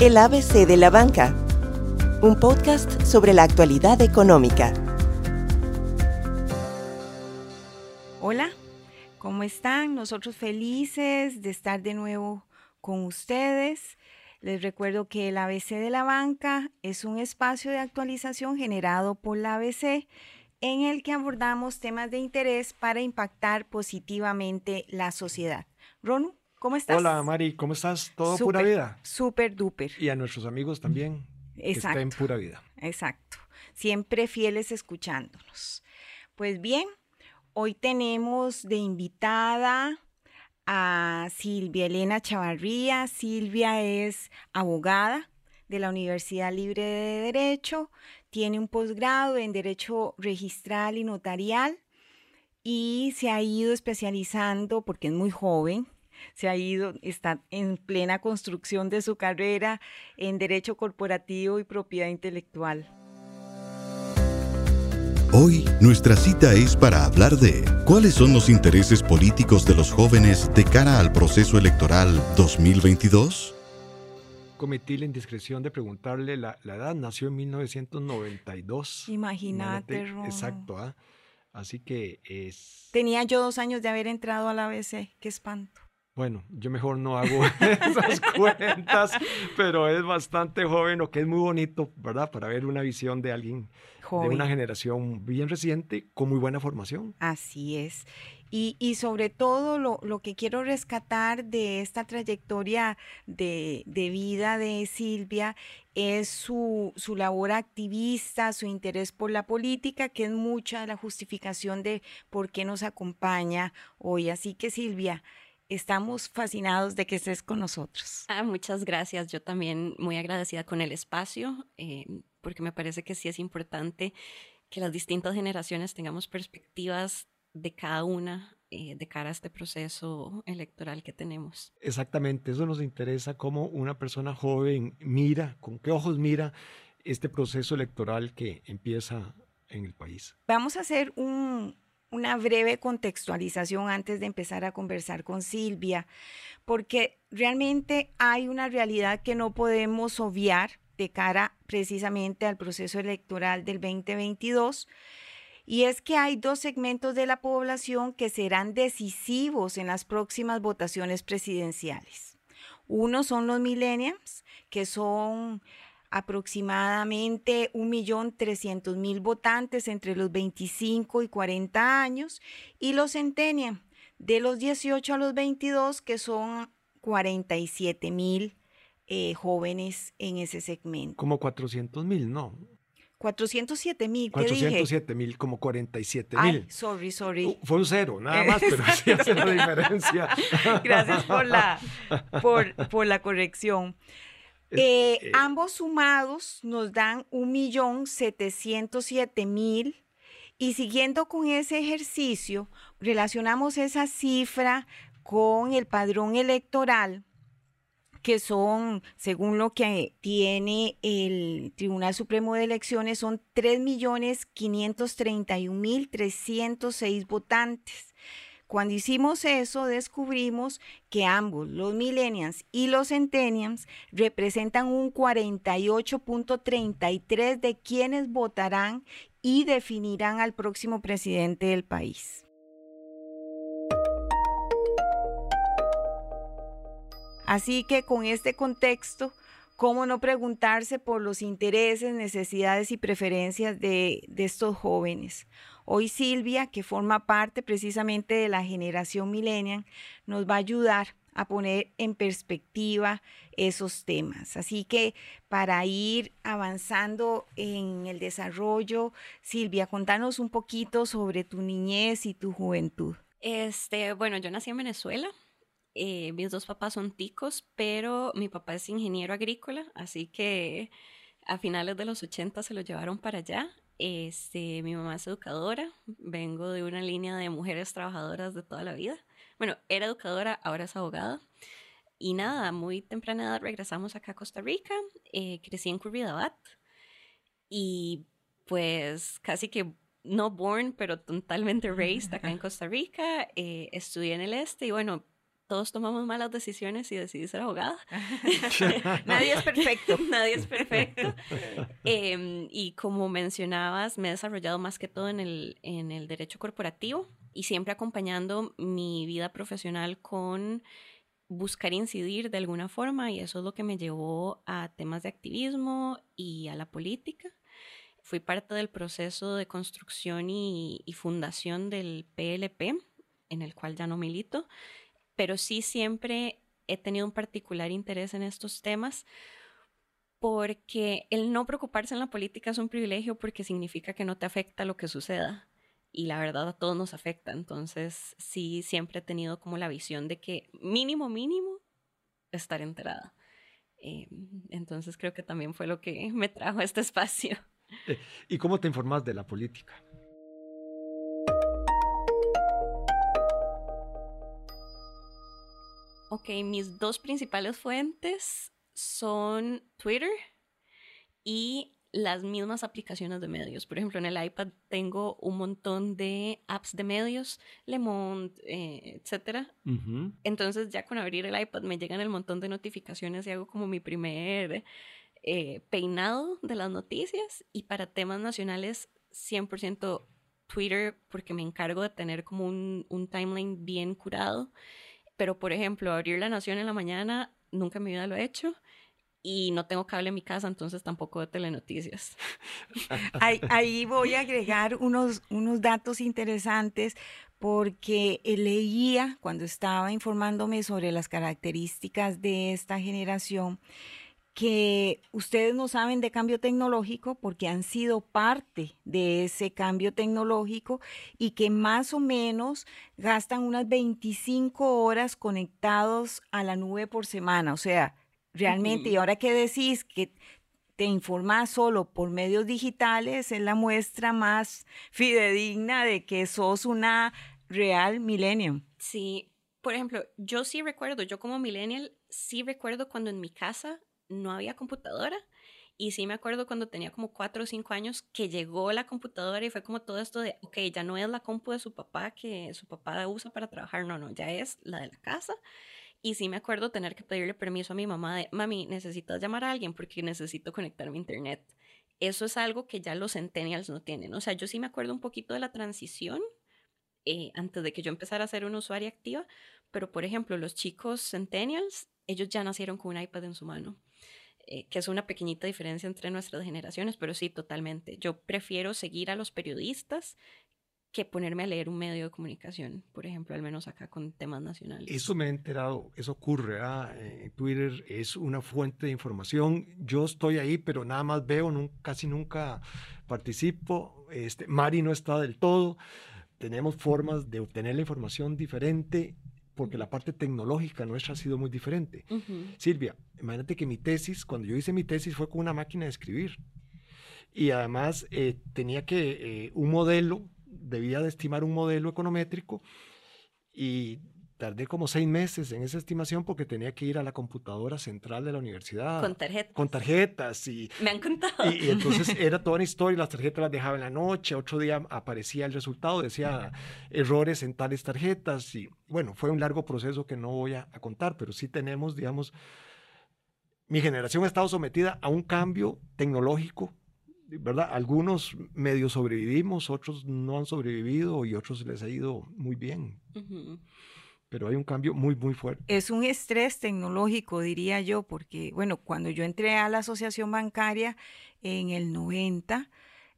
El ABC de la Banca, un podcast sobre la actualidad económica. Hola, ¿cómo están? Nosotros felices de estar de nuevo con ustedes. Les recuerdo que el ABC de la Banca es un espacio de actualización generado por la ABC en el que abordamos temas de interés para impactar positivamente la sociedad. Ronu, ¿cómo estás? Hola Mari, ¿cómo estás? ¿Todo pura vida? Súper duper. Y a nuestros amigos también. Exacto. Que estén pura vida. Exacto. Siempre fieles escuchándonos. Pues bien, hoy tenemos de invitada a Silvia Elena Chavarría. Silvia es abogada de la Universidad Libre de Derecho, tiene un posgrado en Derecho Registral y Notarial y se ha ido especializando, porque es muy joven, se ha ido, está en plena construcción de su carrera en Derecho Corporativo y Propiedad Intelectual. Hoy nuestra cita es para hablar de cuáles son los intereses políticos de los jóvenes de cara al proceso electoral 2022 cometí la indiscreción de preguntarle la, edad. Nació en 1992. Imagínate, Exacto. ¿ah? Así que es... Tenía yo dos años de haber entrado a la ABC. Qué espanto. Bueno, yo mejor no hago esas cuentas, pero es bastante joven, o que es muy bonito, ¿verdad? Para ver una visión de alguien de una generación bien reciente con muy buena formación. Así es. Y, sobre todo lo, que quiero rescatar de esta trayectoria de, vida de Silvia es su, su, labor activista, su interés por la política, que es mucha de la justificación de por qué nos acompaña hoy. Así que Silvia, estamos fascinados de que estés con nosotros. Ah, muchas gracias. Yo también muy agradecida con el espacio, eh, porque me parece que sí es importante que las distintas generaciones tengamos perspectivas de cada una eh, de cara a este proceso electoral que tenemos. Exactamente, eso nos interesa cómo una persona joven mira, con qué ojos mira este proceso electoral que empieza en el país. Vamos a hacer una breve contextualización antes de empezar a conversar con Silvia, porque realmente hay una realidad que no podemos obviar de cara precisamente al proceso electoral del 2022 y es que hay dos segmentos de la población que serán decisivos en las próximas votaciones presidenciales. Uno son los millennials, que son aproximadamente 1.300.000 votantes entre los 25 y 40 años, y los centennials, de los 18 a los 22, que son 47.000 eh, jóvenes en ese segmento. Como 400.000, ¿no? 407 mil. 407 mil, como 47 mil. sorry, sorry. Uh, fue un cero, nada más, pero sí hace la diferencia. Gracias por la, por, por la corrección. Eh, eh, ambos sumados nos dan 1.707.000 y siguiendo con ese ejercicio, relacionamos esa cifra con el padrón electoral que son, según lo que tiene el Tribunal Supremo de Elecciones, son 3.531.306 votantes. Cuando hicimos eso, descubrimos que ambos, los millennials y los centennials, representan un 48.33 de quienes votarán y definirán al próximo presidente del país. Así que con este contexto, ¿cómo no preguntarse por los intereses, necesidades y preferencias de, estos jóvenes? Hoy Silvia, que forma parte precisamente de la generación millennial, nos va a ayudar a poner en perspectiva esos temas. Así que para ir avanzando en el desarrollo, Silvia, contanos un poquito sobre tu niñez y tu juventud. Este, bueno, yo nací en Venezuela, eh, mis dos papás son ticos, pero mi papá es ingeniero agrícola, así que a finales de los 80 se lo llevaron para allá. Este, mi mamá es educadora, vengo de una línea de mujeres trabajadoras de toda la vida. Bueno, era educadora, ahora es abogada. Y nada, muy temprana edad regresamos acá a Costa Rica, eh, crecí en Curridabat y pues casi que no born, pero totalmente raised acá en Costa Rica. Eh, estudié en el este y bueno, todos tomamos malas decisiones y decidí ser abogada. Nadie es perfecto. Nadie es perfecto. Em, y como mencionabas, me he desarrollado más que todo en el, en el derecho corporativo y siempre acompañando mi vida profesional con buscar incidir de alguna forma y eso es lo que me llevó a temas de activismo y a la política. Fui parte del proceso de construcción y, y fundación del PLP, en el cual ya no milito, pero sí siempre he tenido un particular interés en estos temas porque el no preocuparse en la política es un privilegio porque significa que no te afecta lo que suceda y la verdad a todos nos afecta. Entonces sí, siempre he tenido como la visión de que mínimo, mínimo, estar enterada. Eh, entonces creo que también fue lo que me trajo a este espacio. Eh, ¿Y cómo te informas de la política? Ok, mis dos principales fuentes son Twitter y las mismas aplicaciones de medios. Por ejemplo, en el iPad tengo un montón de apps de medios, Le Monde, eh, etc. Entonces ya con abrir el iPad me llegan el montón de notificaciones y hago como mi primer eh, peinado de las noticias. Y para temas nacionales, 100% Twitter, porque me encargo de tener como un, un timeline bien curado. Pero, por ejemplo, abrir La Nación en la mañana, nunca en mi vida lo he hecho. Y no tengo cable en mi casa, entonces tampoco de telenoticias. ahí, ahí voy a agregar unos, unos datos interesantes porque leía cuando estaba informándome sobre las características de esta generación que ustedes no saben de cambio tecnológico porque han sido parte de ese cambio tecnológico y que más o menos gastan unas 25 horas conectados a la nube por semana. O sea, realmente, y ahora que decís que te informas solo por medios digitales, es la muestra más fidedigna de que sos una real millennium. Sí, por ejemplo, yo sí recuerdo, yo como millennial, sí recuerdo cuando en mi casa no había computadora. Y sí me acuerdo cuando tenía como cuatro o cinco años que llegó la computadora y fue como todo esto de, ok, ya no es la compu de su papá que su papá usa para trabajar, no, no, ya es la de la casa. Y sí me acuerdo tener que pedirle permiso a mi mamá de, mami, necesitas llamar a alguien porque necesito conectarme a internet. Eso es algo que ya los centennials no tienen. O sea, yo sí me acuerdo un poquito de la transición eh, antes de que yo empezara a ser una usuaria activa, pero por ejemplo, los chicos centennials, ellos ya nacieron con un iPad en su mano. Eh, que es una pequeñita diferencia entre nuestras generaciones, pero sí, totalmente. Yo prefiero seguir a los periodistas que ponerme a leer un medio de comunicación, por ejemplo, al menos acá con temas nacionales. Eso me he enterado, eso ocurre. Eh, Twitter es una fuente de información. Yo estoy ahí, pero nada más veo, casi nunca participo. Este, Mari no está del todo. Tenemos formas de obtener la información diferente porque la parte tecnológica nuestra ha sido muy diferente. Silvia, imagínate que mi tesis, cuando yo hice mi tesis fue con una máquina de escribir. Y además eh, tenía que, eh, un modelo, debía de estimar un modelo econométrico y tardé como seis meses en esa estimación porque tenía que ir a la computadora central de la universidad. Con tarjetas. Con tarjetas. Y, Me han contado. Y, entonces era toda una historia, las tarjetas las dejaba en la noche, otro día aparecía el resultado, decía errores en tales tarjetas. Y bueno, fue un largo proceso que no voy a, a contar, pero sí tenemos, digamos, mi generación ha estado sometida a un cambio tecnológico ¿verdad? Algunos medio sobrevivimos, otros no han sobrevivido y otros les ha ido muy bien. Pero hay un cambio muy, muy fuerte. Es un estrés tecnológico, diría yo, porque, bueno, cuando yo entré a la asociación bancaria en el 90,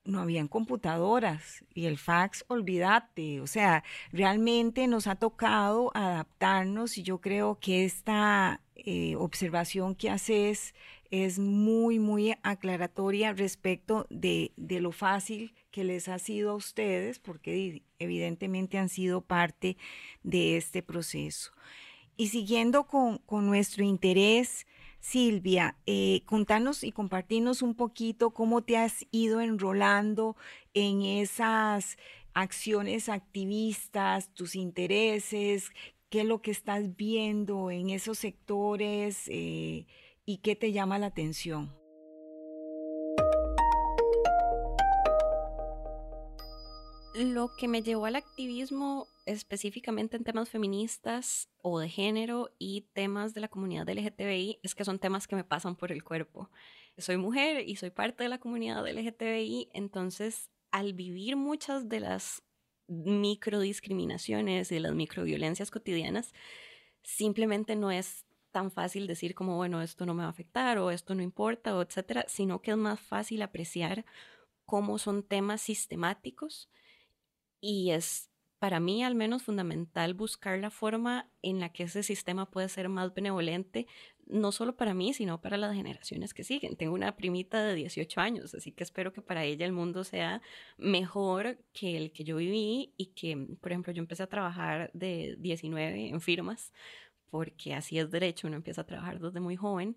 no habían computadoras y el fax, olvídate. O sea, realmente nos ha tocado adaptarnos y yo creo que esta eh, observación que haces es muy, muy aclaratoria respecto de, lo fácil que les ha sido a ustedes, porque evidentemente han sido parte de este proceso. Y siguiendo con, nuestro interés, Silvia, eh, contanos y compartirnos un poquito cómo te has ido enrolando en esas acciones activistas, tus intereses, qué es lo que estás viendo en esos sectores. Eh, y qué te llama la atención? Lo que me llevó al activismo específicamente en temas feministas o de género y temas de la comunidad LGTBI es que son temas que me pasan por el cuerpo. Soy mujer y soy parte de la comunidad LGTBI, entonces al vivir muchas de las microdiscriminaciones y de las microviolencias cotidianas, simplemente no es tan fácil decir como, bueno, esto no me va a afectar o esto no importa o etcétera, sino que es más fácil apreciar cómo son temas sistemáticos y es para mí al menos fundamental buscar la forma en la que ese sistema puede ser más benevolente, no solo para mí, sino para las generaciones que siguen. Tengo una primita de 18 años, así que espero que para ella el mundo sea mejor que el que yo viví y que, por ejemplo, yo empecé a trabajar de 19 en firmas, porque así es derecho, uno empieza a trabajar desde muy joven.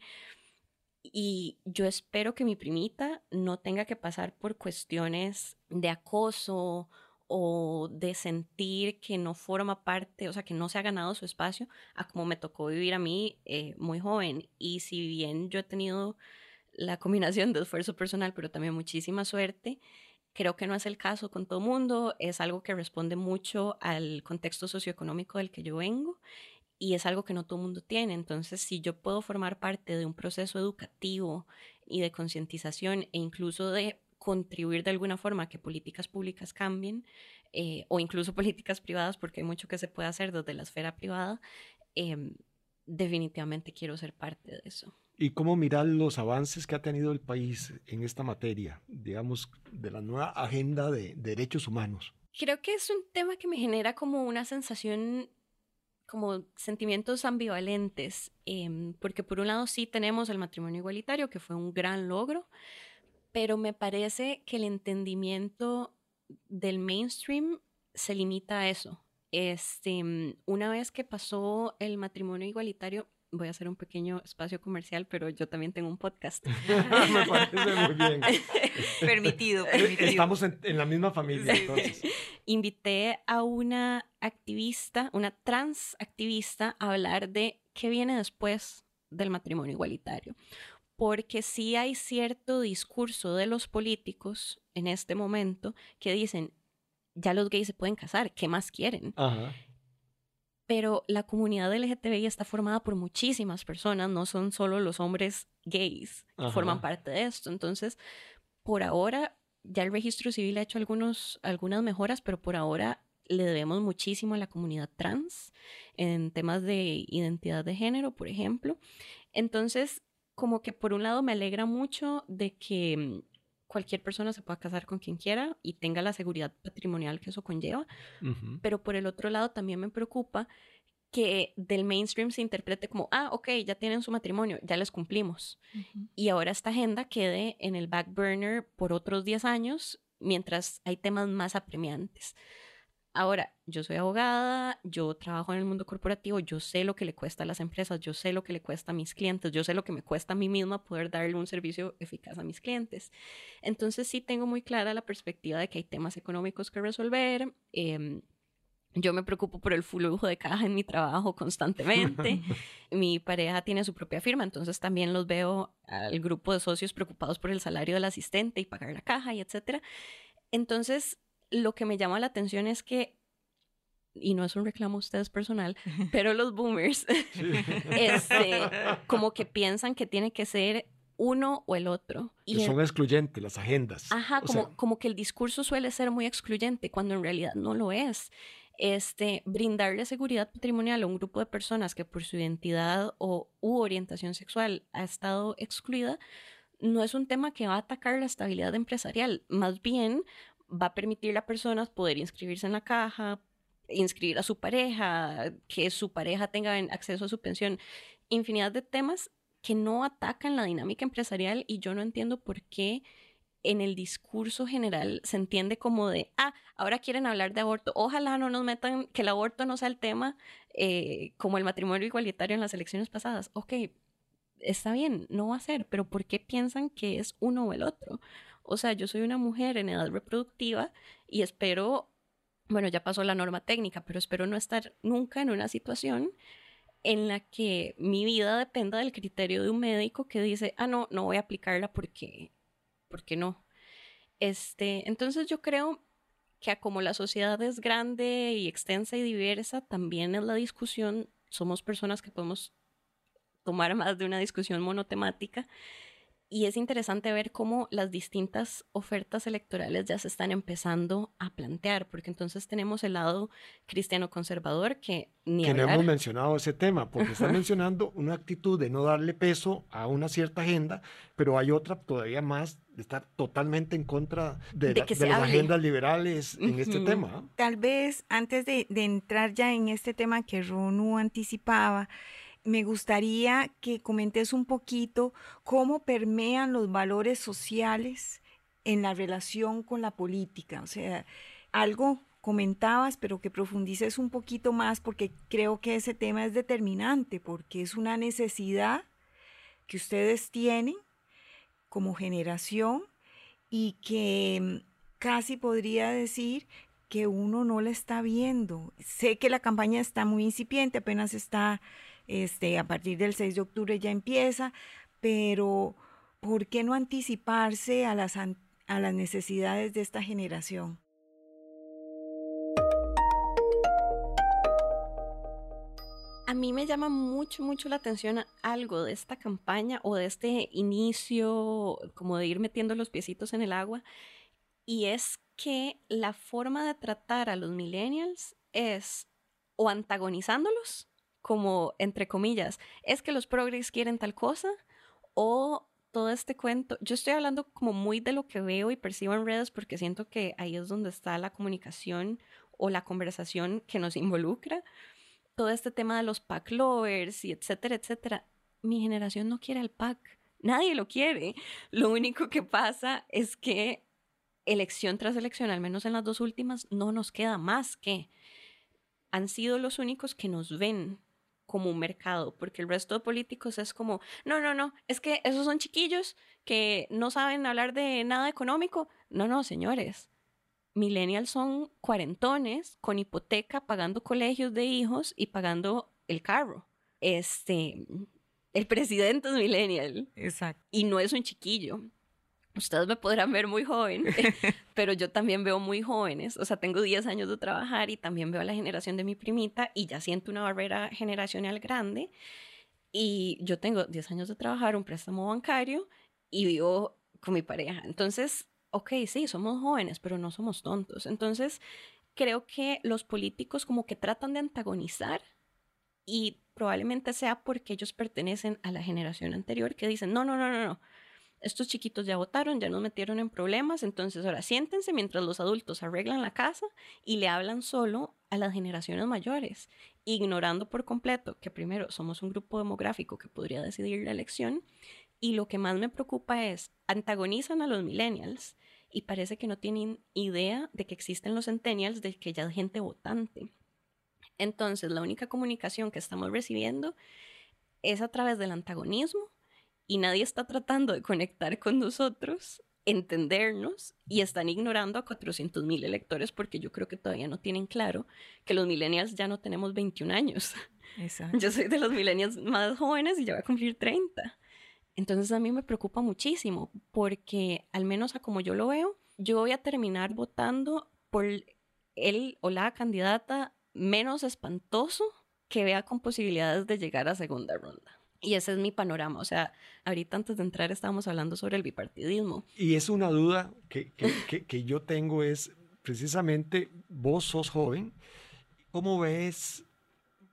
Y yo espero que mi primita no tenga que pasar por cuestiones de acoso o de sentir que no forma parte, o sea, que no se ha ganado su espacio, a como me tocó vivir a mí eh, muy joven. Y si bien yo he tenido la combinación de esfuerzo personal, pero también muchísima suerte, creo que no es el caso con todo mundo, es algo que responde mucho al contexto socioeconómico del que yo vengo y es algo que no todo el mundo tiene. Entonces, si yo puedo formar parte de un proceso educativo y de concientización e incluso de contribuir de alguna forma a que políticas públicas cambien eh, o incluso políticas privadas, porque hay mucho que se puede hacer desde la esfera privada, em, definitivamente quiero ser parte de eso. ¿Y cómo mirar los avances que ha tenido el país en esta materia, digamos, de la nueva agenda de derechos humanos? Creo que es un tema que me genera como una sensación como sentimientos ambivalentes, em, porque por un lado sí tenemos el matrimonio igualitario, que fue un gran logro, pero me parece que el entendimiento del mainstream se limita a eso. Este, mm, una vez que pasó el matrimonio igualitario, voy a hacer un pequeño espacio comercial, pero yo también tengo un podcast. Me parece muy bien. permitido, permitido. Estamos en, en, la misma familia, entonces. Invité a una activista, una trans activista, a hablar de qué viene después del matrimonio igualitario porque sí hay cierto discurso de los políticos en este momento que dicen, ya los gays se pueden casar, ¿qué más quieren? Pero la comunidad LGTBI está formada por muchísimas personas, no son solo los hombres gays que forman parte de esto. Entonces, por ahora, ya el registro civil ha hecho algunos, algunas mejoras, pero por ahora le debemos muchísimo a la comunidad trans en temas de identidad de género, por ejemplo. Entonces, como que por un lado me alegra mucho de que mm, cualquier persona se pueda casar con quien quiera y tenga la seguridad patrimonial que eso conlleva, pero por el otro lado también me preocupa que del mainstream se interprete como, ah, ok, ya tienen su matrimonio, ya les cumplimos. Y ahora esta agenda quede en el back burner por otros 10 años mientras hay temas más apremiantes. Ahora, yo soy abogada, yo trabajo en el mundo corporativo, yo sé lo que le cuesta a las empresas, yo sé lo que le cuesta a mis clientes, yo sé lo que me cuesta a mí misma poder darle un servicio eficaz a mis clientes. Entonces sí tengo muy clara la perspectiva de que hay temas económicos que resolver. Em, yo me preocupo por el flujo de caja en mi trabajo constantemente. mi pareja tiene su propia firma, entonces también los veo al grupo de socios preocupados por el salario del asistente y pagar la caja y etcétera. Entonces, lo que me llama la atención es que, y no es un reclamo a ustedes personal, pero los boomers, este, como que piensan que tiene que ser uno o el otro. Y son excluyentes las agendas. Ajá, como, como que el discurso suele ser muy excluyente cuando en realidad no lo es. Este, brindarle seguridad patrimonial a un grupo de personas que por su identidad o u orientación sexual ha estado excluida, no es un tema que va a atacar la estabilidad empresarial, más bien va a permitir a personas poder inscribirse en la caja, inscribir a su pareja, que su pareja tenga acceso a su pensión, infinidad de temas que no atacan la dinámica empresarial y yo no entiendo por qué en el discurso general se entiende como de, ah, ahora quieren hablar de aborto, ojalá no nos metan, que el aborto no sea el tema eh, como el matrimonio igualitario en las elecciones pasadas. Ok, está bien, no va a ser, pero ¿por qué piensan que es uno o el otro? O sea, yo soy una mujer en edad reproductiva y espero, bueno, ya pasó la norma técnica, pero espero no estar nunca en una situación en la que mi vida dependa del criterio de un médico que dice, ah, no, no voy a aplicarla porque, porque no. Este, entonces yo creo que como la sociedad es grande y extensa y diversa, también es la discusión, somos personas que podemos tomar más de una discusión monotemática y es interesante ver cómo las distintas ofertas electorales ya se están empezando a plantear, porque entonces tenemos el lado cristiano conservador que ni Que no hemos mencionado ese tema, porque están mencionando una actitud de no darle peso a una cierta agenda, pero hay otra todavía más de estar totalmente en contra de, las agendas liberales en este tema. ¿ah? Tal vez antes de, de entrar ya en este tema que Ronu anticipaba, me gustaría que comentes un poquito cómo permean los valores sociales en la relación con la política. O sea, algo comentabas, pero que profundices un poquito más porque creo que ese tema es determinante, porque es una necesidad que ustedes tienen como generación y que casi podría decir que uno no la está viendo. Sé que la campaña está muy incipiente, apenas está este, a partir del 6 de octubre ya empieza, pero ¿por qué no anticiparse a las, a las necesidades de esta generación? A mí me llama mucho, mucho la atención algo de esta campaña o de este inicio, como de ir metiendo los piecitos en el agua, y es que la forma de tratar a los millennials es o antagonizándolos como, entre comillas, es que los progres quieren tal cosa o todo este cuento. Yo estoy hablando como muy de lo que veo y percibo en redes porque siento que ahí es donde está la comunicación o la conversación que nos involucra. Todo este tema de los pack lovers y etcétera, etcétera. Mi generación no quiere el pack. Nadie lo quiere. Lo único que pasa es que elección tras elección, al menos en las dos últimas, no nos queda más que han sido los únicos que nos ven como un mercado, porque el resto de políticos es como, no, no, no, es que esos son chiquillos que no saben hablar de nada económico. No, no, señores. Millennials son cuarentones con hipoteca, pagando colegios de hijos y pagando el carro. Este, el presidente es millennial. Exacto. Y no es un chiquillo ustedes me podrán ver muy joven, pero yo también veo muy jóvenes. O sea, tengo 10 años de trabajar y también veo a la generación de mi primita y ya siento una barrera generacional grande. Y yo tengo 10 años de trabajar, un préstamo bancario y vivo con mi pareja. Entonces, ok, sí, somos jóvenes, pero no somos tontos. Entonces, creo que los políticos como que tratan de antagonizar y probablemente sea porque ellos pertenecen a la generación anterior que dicen, no, no, no, no, no estos chiquitos ya votaron, ya nos metieron en problemas, entonces ahora siéntense mientras los adultos arreglan la casa y le hablan solo a las generaciones mayores, ignorando por completo que primero somos un grupo demográfico que podría decidir la elección y lo que más me preocupa es antagonizan a los millennials y parece que no tienen idea de que existen los centennials, de que ya hay gente votante. Entonces, la única comunicación que estamos recibiendo es a través del antagonismo y nadie está tratando de conectar con nosotros, entendernos y están ignorando a 400 mil electores porque yo creo que todavía no tienen claro que los millennials ya no tenemos 21 años. Exacto. Yo soy de los millennials más jóvenes y ya voy a cumplir 30. Entonces a mí me preocupa muchísimo porque al menos a como yo lo veo, yo voy a terminar votando por él o la candidata menos espantoso que vea con posibilidades de llegar a segunda ronda. Y ese es mi panorama. O sea, ahorita antes de entrar estábamos hablando sobre el bipartidismo. Y es una duda que, que, que, yo tengo es, precisamente, vos sos joven, ¿cómo ves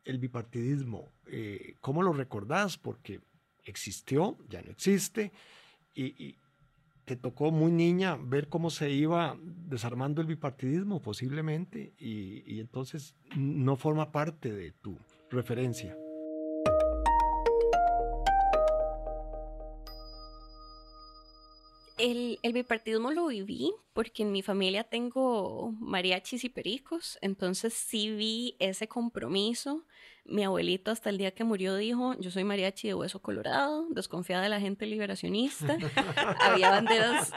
el bipartidismo? Eh, ¿Cómo lo recordás? Porque existió, ya no existe, y, te tocó muy niña ver cómo se iba desarmando el bipartidismo posiblemente, y, y entonces no forma parte de tu referencia. El, el, bipartidismo lo viví porque en mi familia tengo mariachis y pericos, entonces sí vi ese compromiso. Mi abuelito hasta el día que murió dijo, yo soy mariachi de hueso colorado, desconfiada de la gente liberacionista. había banderas,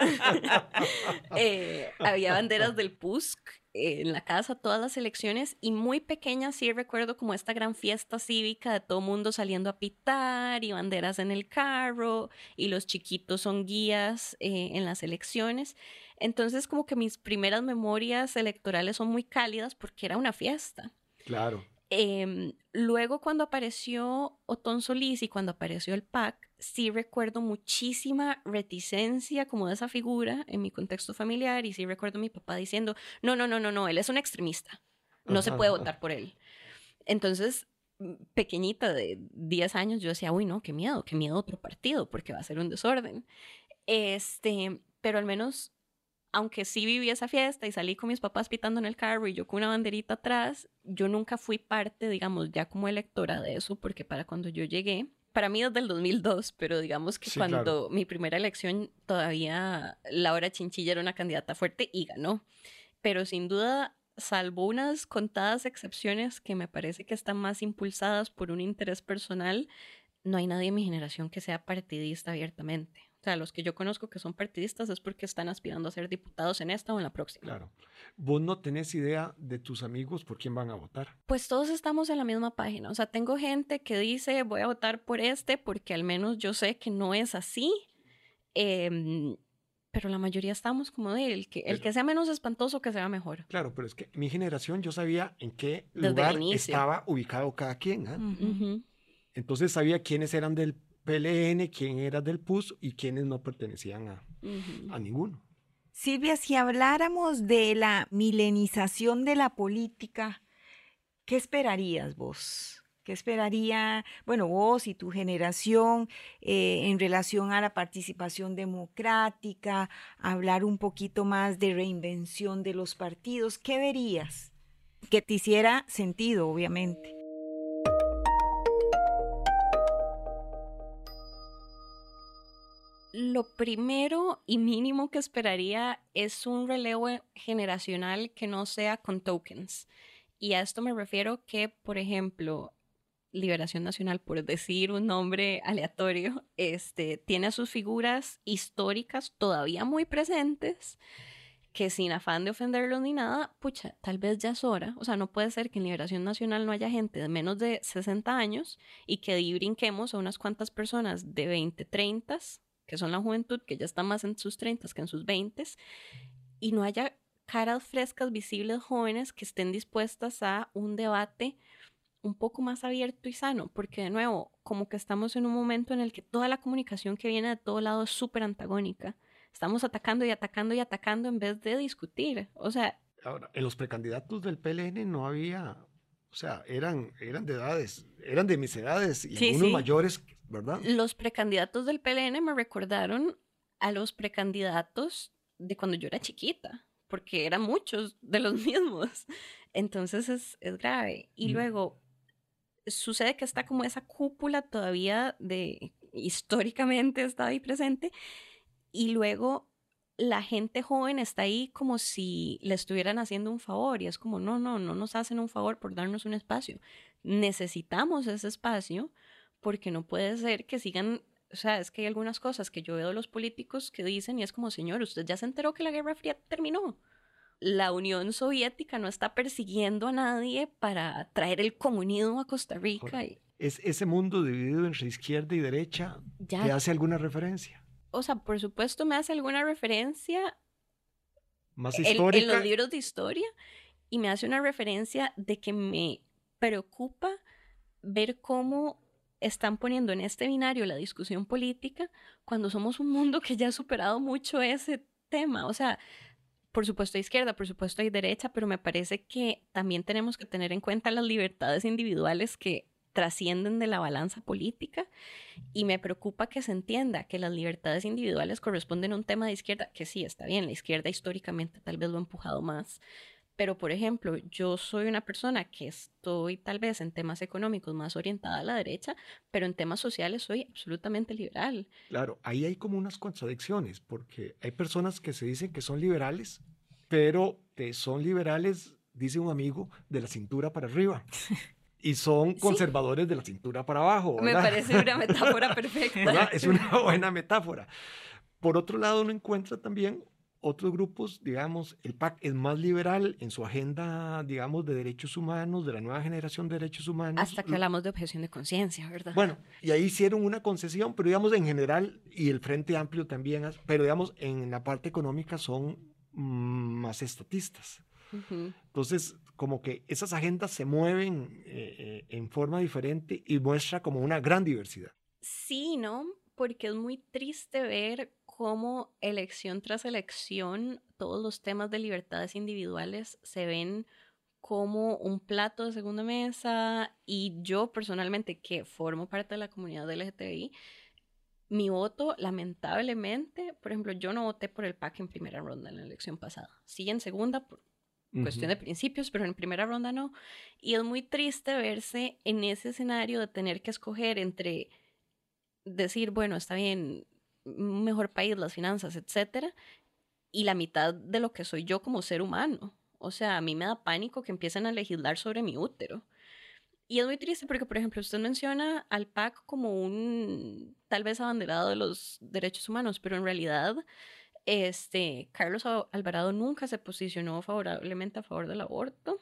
eh, había banderas del PUSC en la casa todas las elecciones y muy pequeña sí recuerdo como esta gran fiesta cívica de todo mundo saliendo a pitar y banderas en el carro y los chiquitos son guías eh, en las elecciones. Entonces como que mis primeras memorias electorales son muy cálidas porque era una fiesta. Claro. Em, luego cuando apareció Otón Solís y cuando apareció el PAC, sí recuerdo muchísima reticencia como de esa figura en mi contexto familiar y sí recuerdo a mi papá diciendo, no, no, no, no, no, él es un extremista, no se puede votar por él. Entonces, pequeñita de 10 años, yo decía, uy, no, qué miedo, qué miedo otro partido, porque va a ser un desorden. Este, pero al menos aunque sí viví esa fiesta y salí con mis papás pitando en el carro y yo con una banderita atrás, yo nunca fui parte, digamos, ya como electora de eso, porque para cuando yo llegué, para mí desde el 2002, pero digamos que cuando mi primera elección todavía Laura Chinchilla era una candidata fuerte y ganó. Pero sin duda, salvo unas contadas excepciones que me parece que están más impulsadas por un interés personal, no hay nadie en mi generación que sea partidista abiertamente. O sea, los que yo conozco que son partidistas es porque están aspirando a ser diputados en esta o en la próxima. Claro. ¿Vos no tenés idea de tus amigos por quién van a votar? Pues todos estamos en la misma página. O sea, tengo gente que dice voy a votar por este porque al menos yo sé que no es así. Em, pero la mayoría estamos como de el que, el que sea menos espantoso, que sea mejor. Claro, pero es que mi generación yo sabía en qué lugar estaba ubicado cada quien. ¿eh? Entonces sabía quiénes eran del PLN, quién era del PUS y quiénes no pertenecían a, a ninguno. Silvia, si habláramos de la milenización de la política, ¿qué esperarías vos? ¿Qué esperaría, bueno, vos y tu generación eh, en relación a la participación democrática, hablar un poquito más de reinvención de los partidos? ¿Qué verías? Que te hiciera sentido, obviamente. Lo primero y mínimo que esperaría es un relevo generacional que no sea con tokens. Y a esto me refiero que, por ejemplo, Liberación Nacional, por decir un nombre aleatorio, este, tiene sus figuras históricas todavía muy presentes, que sin afán de ofenderlos ni nada, pucha, tal vez ya es hora. O sea, no puede ser que en Liberación Nacional no haya gente de menos de 60 años y que brinquemos a unas cuantas personas de 20, 30 que son la juventud, que ya está más en sus 30 que en sus 20, y no haya caras frescas, visibles, jóvenes que estén dispuestas a un debate un poco más abierto y sano, porque de nuevo, como que estamos en un momento en el que toda la comunicación que viene de todo lado es súper antagónica. Estamos atacando y atacando y atacando en vez de discutir. O sea... Ahora, en los precandidatos del PLN no había, o sea, eran, eran de edades, eran de mis edades y algunos mayores los precandidatos del PLN me recordaron a los precandidatos de cuando yo era chiquita, porque eran muchos de los mismos. Entonces es, grave. Y mm. luego sucede que está como esa cúpula todavía de históricamente está ahí presente y luego la gente joven está ahí como si le estuvieran haciendo un favor y es como no, no, no nos hacen un favor por darnos un espacio. Necesitamos ese espacio porque no puede ser que sigan, o sea, es que hay algunas cosas que yo veo de los políticos que dicen y es como, señor, usted ya se enteró que la Guerra Fría terminó. La Unión Soviética no está persiguiendo a nadie para traer el comunismo a Costa Rica. Es ese mundo dividido entre izquierda y derecha, ¿te hace alguna referencia? O sea, por supuesto me hace alguna referencia más histórica. en los libros de historia y me hace una referencia de que me preocupa ver cómo están poniendo en este binario la discusión política cuando somos un mundo que ya ha superado mucho ese tema. O sea, por supuesto hay izquierda, por supuesto hay derecha, pero me parece que también tenemos que tener en cuenta las libertades individuales que trascienden de la balanza política y me preocupa que se entienda que las libertades individuales corresponden a un tema de izquierda, que sí, está bien, la izquierda históricamente tal vez lo ha empujado más, pero, por ejemplo, yo soy una persona que estoy tal vez en temas económicos más orientada a la derecha, pero en temas sociales soy absolutamente liberal. Claro, ahí hay como unas contradicciones, porque hay personas que se dicen que son liberales, pero que son liberales, dice un amigo, de la cintura para arriba. y son conservadores de la cintura para abajo. Me parece una metáfora perfecta. Es una buena metáfora. Por otro lado, uno encuentra también otros grupos, digamos, el PAC es más liberal en su agenda, digamos, de derechos humanos, de la nueva generación de derechos humanos. Hasta que hablamos de objeción de conciencia, ¿verdad? Bueno, y ahí hicieron una concesión, pero digamos en general, y el Frente Amplio también, pero digamos en la parte económica son mm, más estatistas. Entonces, como que esas agendas se mueven eh, eh, en forma diferente y muestra como una gran diversidad. Sí, ¿no? Porque es muy triste ver cómo elección tras elección todos los temas de libertades individuales se ven como un plato de segunda mesa y yo personalmente que formo parte de la comunidad LGTBI, mi voto lamentablemente, por ejemplo, yo no voté por el PAC en primera ronda en la elección pasada, sí en segunda por cuestión de principios, pero en primera ronda no. Y es muy triste verse en ese escenario de tener que escoger entre decir, bueno, está bien, un mejor país, las finanzas, etcétera, y la mitad de lo que soy yo como ser humano. O sea, a mí me da pánico que empiecen a legislar sobre mi útero. Y es muy triste porque, por ejemplo, usted menciona al PAC como un tal vez abanderado de los derechos humanos, pero en realidad, este, Carlos Alvarado nunca se posicionó favorablemente a favor del aborto.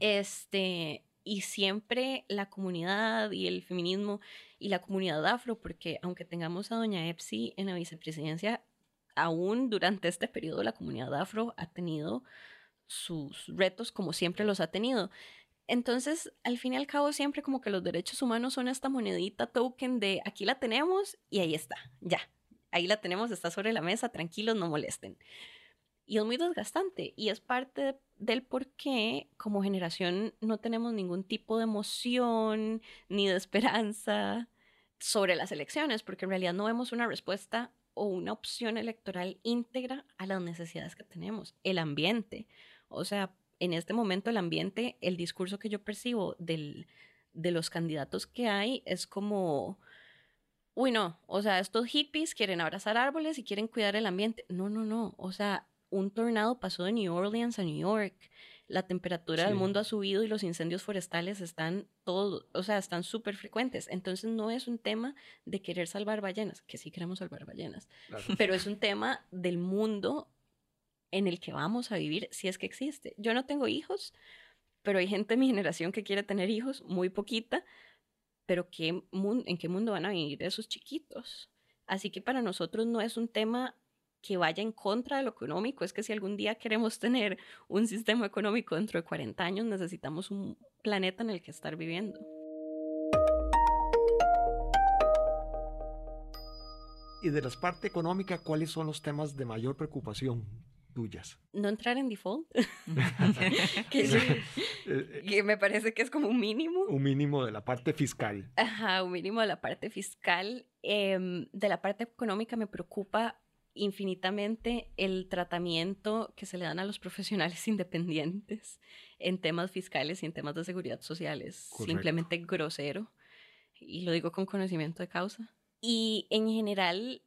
Este, y siempre la comunidad y el feminismo y la comunidad afro, porque aunque tengamos a doña Epsi en la vicepresidencia, aún durante este periodo la comunidad afro ha tenido sus retos como siempre los ha tenido. Entonces, al fin y al cabo, siempre como que los derechos humanos son esta monedita token de aquí la tenemos y ahí está, ya, ahí la tenemos, está sobre la mesa, tranquilos, no molesten. Y es muy desgastante y es parte del por qué como generación no tenemos ningún tipo de emoción ni de esperanza sobre las elecciones, porque en realidad no vemos una respuesta o una opción electoral íntegra a las necesidades que tenemos. El ambiente, o sea, en este momento el ambiente, el discurso que yo percibo del, de los candidatos que hay es como, uy, no, o sea, estos hippies quieren abrazar árboles y quieren cuidar el ambiente. No, no, no, o sea, un tornado pasó de New Orleans a New York. La temperatura del mundo ha subido y los incendios forestales están todos, o sea, están súper frecuentes. Entonces no es un tema de querer salvar ballenas, que sí queremos salvar ballenas, pero es un tema del mundo en el que vamos a vivir si es que existe. Yo no tengo hijos, pero hay gente de mi generación que quiere tener hijos, muy poquita, pero ¿qué ¿en qué mundo van a vivir esos chiquitos? Así que para nosotros no es un tema que vaya en contra de lo económico. Es que si algún día queremos tener un sistema económico dentro de 40 años, necesitamos un planeta en el que estar viviendo. Y de la parte económica, ¿cuáles son los temas de mayor preocupación tuyas? No entrar en default, que, que, me parece que es como un mínimo. Un mínimo de la parte fiscal. Ajá, un mínimo de la parte fiscal. Em, de la parte económica me preocupa infinitamente el tratamiento que se le dan a los profesionales independientes en temas fiscales y en temas de seguridad social es simplemente grosero y lo digo con conocimiento de causa. Y en general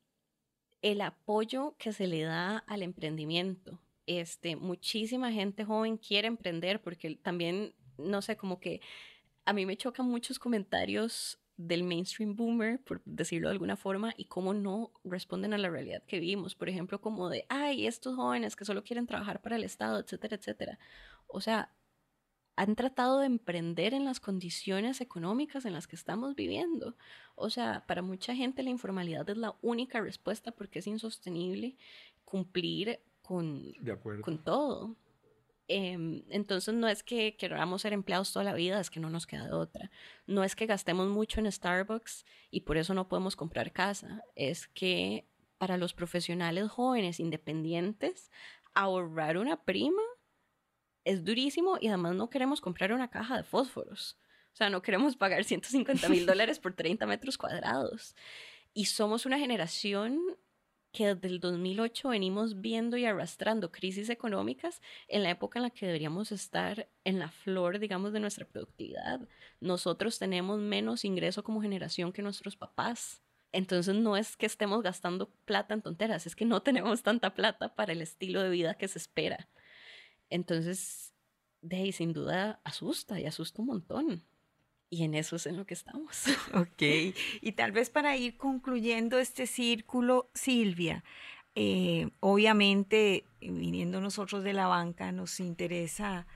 el apoyo que se le da al emprendimiento. Este, muchísima gente joven quiere emprender porque también, no sé, como que a mí me chocan muchos comentarios del mainstream boomer, por decirlo de alguna forma, y cómo no responden a la realidad que vivimos. Por ejemplo, como de, ay, estos jóvenes que solo quieren trabajar para el Estado, etcétera, etcétera. O sea, han tratado de emprender en las condiciones económicas en las que estamos viviendo. O sea, para mucha gente la informalidad es la única respuesta porque es insostenible cumplir con, con todo. Em, entonces no es que queramos ser empleados toda la vida, es que no nos queda de otra. No es que gastemos mucho en Starbucks y por eso no podemos comprar casa. Es que para los profesionales jóvenes independientes, ahorrar una prima es durísimo y además no queremos comprar una caja de fósforos. O sea, no queremos pagar 150 mil dólares por 30 metros cuadrados. Y somos una generación que desde el 2008 venimos viendo y arrastrando crisis económicas en la época en la que deberíamos estar en la flor, digamos, de nuestra productividad. Nosotros tenemos menos ingreso como generación que nuestros papás. Entonces no es que estemos gastando plata en tonteras, es que no tenemos tanta plata para el estilo de vida que se espera. Entonces, de sin duda asusta y asusta un montón. Y en eso es en lo que estamos. Ok, y tal vez para ir concluyendo este círculo, Silvia, eh, obviamente, viniendo nosotros de la banca, nos interesa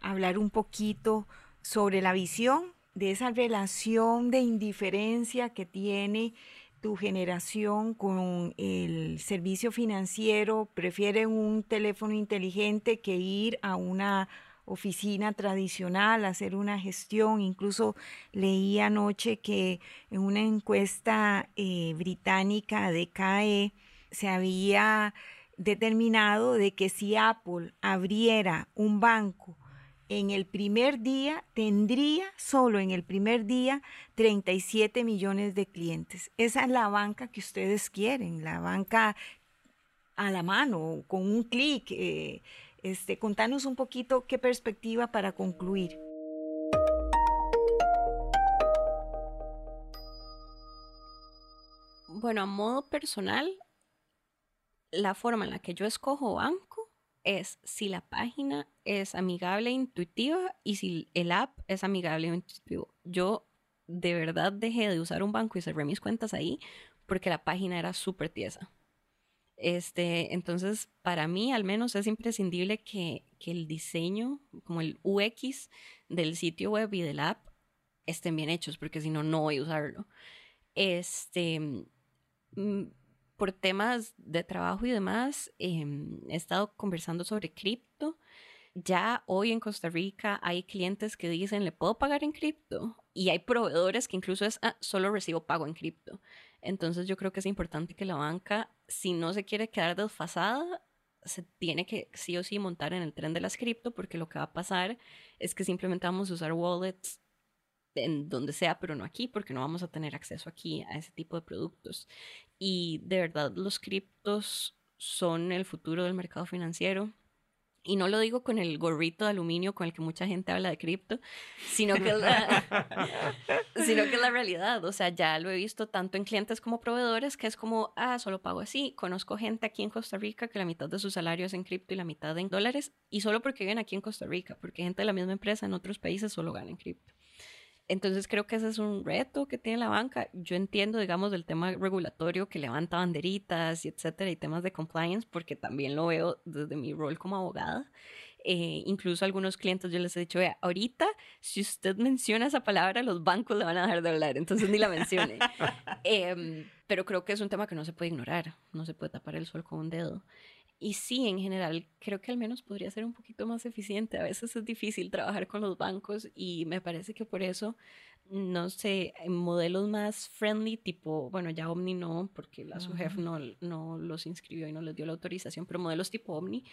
hablar un poquito sobre la visión de esa relación de indiferencia que tiene tu generación con el servicio financiero, prefieren un teléfono inteligente que ir a una oficina tradicional, hacer una gestión. Incluso leí anoche que en una encuesta eh, británica de CAE se había determinado de que si Apple abriera un banco en el primer día tendría solo en el primer día 37 millones de clientes. Esa es la banca que ustedes quieren, la banca a la mano, con un clic. Eh, este, contanos un poquito qué perspectiva para concluir. Bueno, a modo personal, la forma en la que yo escojo banco es si la página es amigable e intuitiva y si el app es amigable e intuitivo. Yo de verdad dejé de usar un banco y cerré mis cuentas ahí porque la página era súper tiesa. Este, entonces, para mí al menos es imprescindible que, que, el diseño, como el UX del sitio web y del app, estén bien hechos, porque si no, no voy a usarlo. Este, mm, por temas de trabajo y demás, em, he estado conversando sobre cripto. Ya hoy en Costa Rica hay clientes que dicen, ¿le puedo pagar en cripto? Y hay proveedores que incluso es, ah, solo recibo pago en cripto. Entonces yo creo que es importante que la banca, si no se quiere quedar desfasada, se tiene que sí o sí montar en el tren de las cripto, porque lo que va a pasar es que simplemente vamos a usar wallets en donde sea, pero no aquí, porque no vamos a tener acceso aquí a ese tipo de productos. Y de verdad, los criptos son el futuro del mercado financiero. Y no lo digo con el gorrito de aluminio con el que mucha gente habla de cripto, sino que, es la, sino que es la realidad. O sea, ya lo he visto tanto en clientes como proveedores, que es como, ah, solo pago así. Conozco gente aquí en Costa Rica que la mitad de su salario es en cripto y la mitad en dólares, y solo porque viven aquí en Costa Rica, porque gente de la misma empresa en otros países solo gana en cripto. Entonces creo que ese es un reto que tiene la banca. Yo entiendo, digamos, del tema regulatorio que levanta banderitas y etcétera, y temas de compliance, porque también lo veo desde mi rol como abogada. Eh, incluso a algunos clientes yo les he dicho, vea, ahorita si usted menciona esa palabra, los bancos le van a dejar de hablar, entonces ni la mencione. Em, pero creo que es un tema que no se puede ignorar, no se puede tapar el sol con un dedo. Y sí, en general, creo que al menos podría ser un poquito más eficiente. A veces es difícil trabajar con los bancos y me parece que por eso, no sé, modelos más friendly, tipo, bueno, ya Omni no, porque la SUGEF no, no los inscribió y no les dio la autorización, pero modelos tipo Omni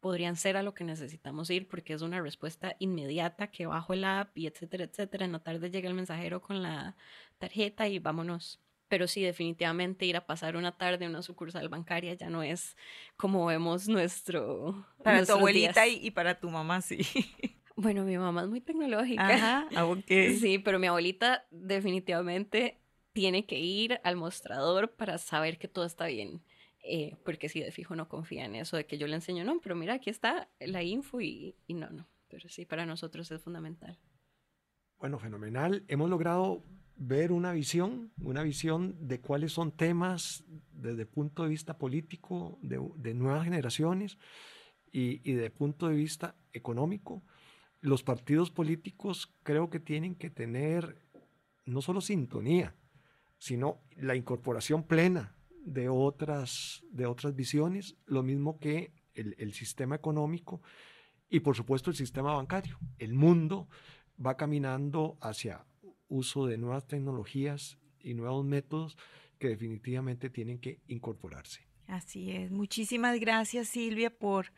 podrían ser a lo que necesitamos ir porque es una respuesta inmediata que bajo el app y etcétera, etcétera. En la tarde llega el mensajero con la tarjeta y vámonos pero sí, definitivamente ir a pasar una tarde en una sucursal bancaria ya no es como vemos nuestro... Para tu abuelita y, para tu mamá, sí. Bueno, mi mamá es muy tecnológica. Ajá, aunque... Sí, pero mi abuelita definitivamente tiene que ir al mostrador para saber que todo está bien. Eh, porque si de fijo no confía en eso de que yo le enseño, no, pero mira, aquí está la info y, y no, no. Pero sí, para nosotros es fundamental. Bueno, fenomenal. Hemos logrado ver una visión, una visión de cuáles son temas desde el punto de vista político de, nuevas generaciones y, y desde el punto de vista económico. Los partidos políticos creo que tienen que tener no solo sintonía, sino la incorporación plena de otras, de otras visiones, lo mismo que el, el sistema económico y por supuesto el sistema bancario. El mundo va caminando hacia uso de nuevas tecnologías y nuevos métodos que definitivamente tienen que incorporarse. Así es. Muchísimas gracias Silvia por,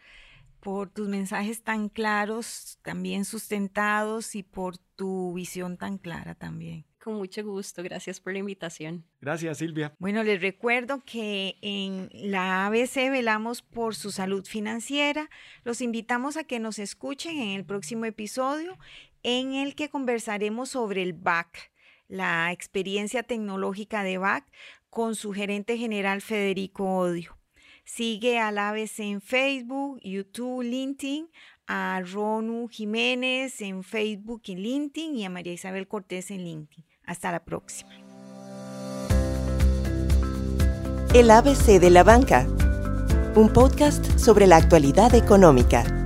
por tus mensajes tan claros, también sustentados y por tu visión tan clara también. Con mucho gusto, gracias por la invitación. Gracias, Silvia. Bueno, les recuerdo que en la ABC velamos por su salud financiera. Los invitamos a que nos escuchen en el próximo episodio en el que conversaremos sobre el BAC, la experiencia tecnológica de BAC, con su gerente general Federico Odio. Sigue al ABC en Facebook, YouTube, LinkedIn, a Ronu Jiménez en Facebook y LinkedIn y a María Isabel Cortés en LinkedIn. Hasta la próxima. El ABC de la banca, un podcast sobre la actualidad económica.